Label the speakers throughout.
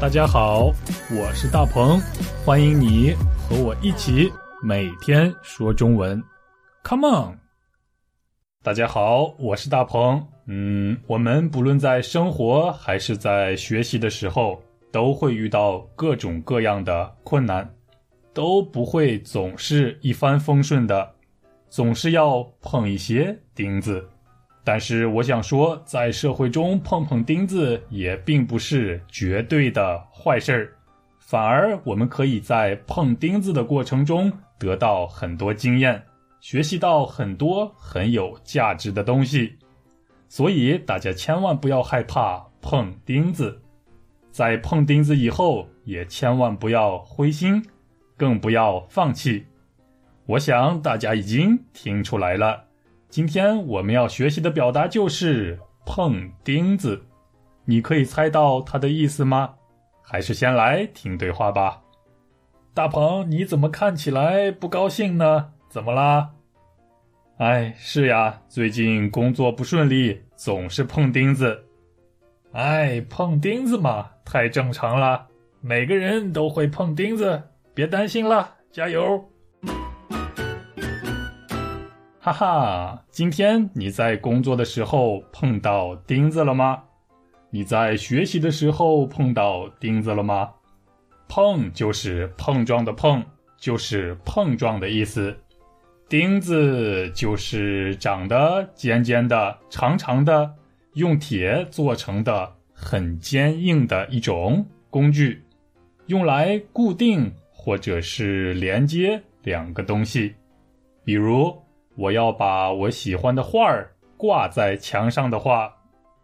Speaker 1: 大家好，我是大鹏，欢迎你和我一起每天说中文，Come on！大家好，我是大鹏。嗯，我们不论在生活还是在学习的时候，都会遇到各种各样的困难，都不会总是一帆风顺的，总是要碰一些钉子。但是我想说，在社会中碰碰钉子也并不是绝对的坏事儿，反而我们可以在碰钉子的过程中得到很多经验，学习到很多很有价值的东西。所以大家千万不要害怕碰钉子，在碰钉子以后也千万不要灰心，更不要放弃。我想大家已经听出来了。今天我们要学习的表达就是“碰钉子”，你可以猜到它的意思吗？还是先来听对话吧。大鹏，你怎么看起来不高兴呢？怎么啦？哎，是呀，最近工作不顺利，总是碰钉子。哎，碰钉子嘛，太正常了，每个人都会碰钉子，别担心了，加油！哈哈，今天你在工作的时候碰到钉子了吗？你在学习的时候碰到钉子了吗？碰就是碰撞的碰，就是碰撞的意思。钉子就是长得尖尖的、长长的，用铁做成的很坚硬的一种工具，用来固定或者是连接两个东西，比如。我要把我喜欢的画儿挂在墙上的话，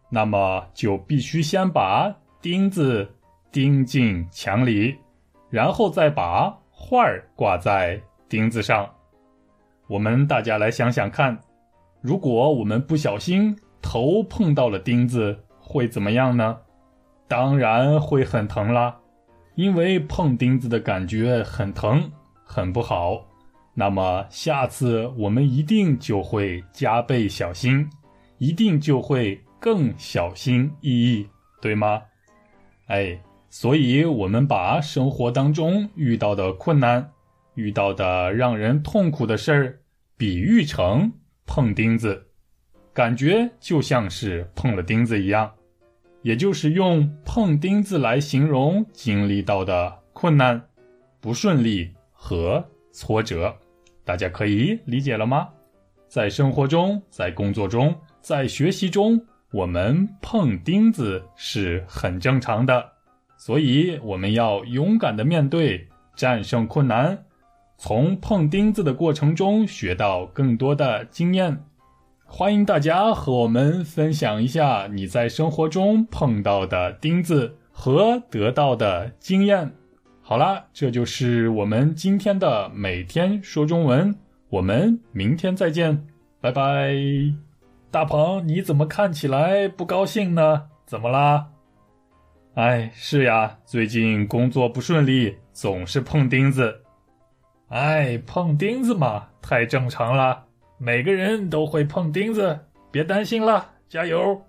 Speaker 1: 那么就必须先把钉子钉进墙里，然后再把画儿挂在钉子上。我们大家来想想看，如果我们不小心头碰到了钉子，会怎么样呢？当然会很疼啦，因为碰钉子的感觉很疼，很不好。那么下次我们一定就会加倍小心，一定就会更小心翼翼，对吗？哎，所以我们把生活当中遇到的困难、遇到的让人痛苦的事儿，比喻成碰钉子，感觉就像是碰了钉子一样，也就是用碰钉子来形容经历到的困难、不顺利和挫折。大家可以理解了吗？在生活中，在工作中，在学习中，我们碰钉子是很正常的，所以我们要勇敢的面对，战胜困难，从碰钉子的过程中学到更多的经验。欢迎大家和我们分享一下你在生活中碰到的钉子和得到的经验。好啦，这就是我们今天的每天说中文。我们明天再见，拜拜。大鹏，你怎么看起来不高兴呢？怎么啦？哎，是呀，最近工作不顺利，总是碰钉子。哎，碰钉子嘛，太正常了，每个人都会碰钉子，别担心了，加油。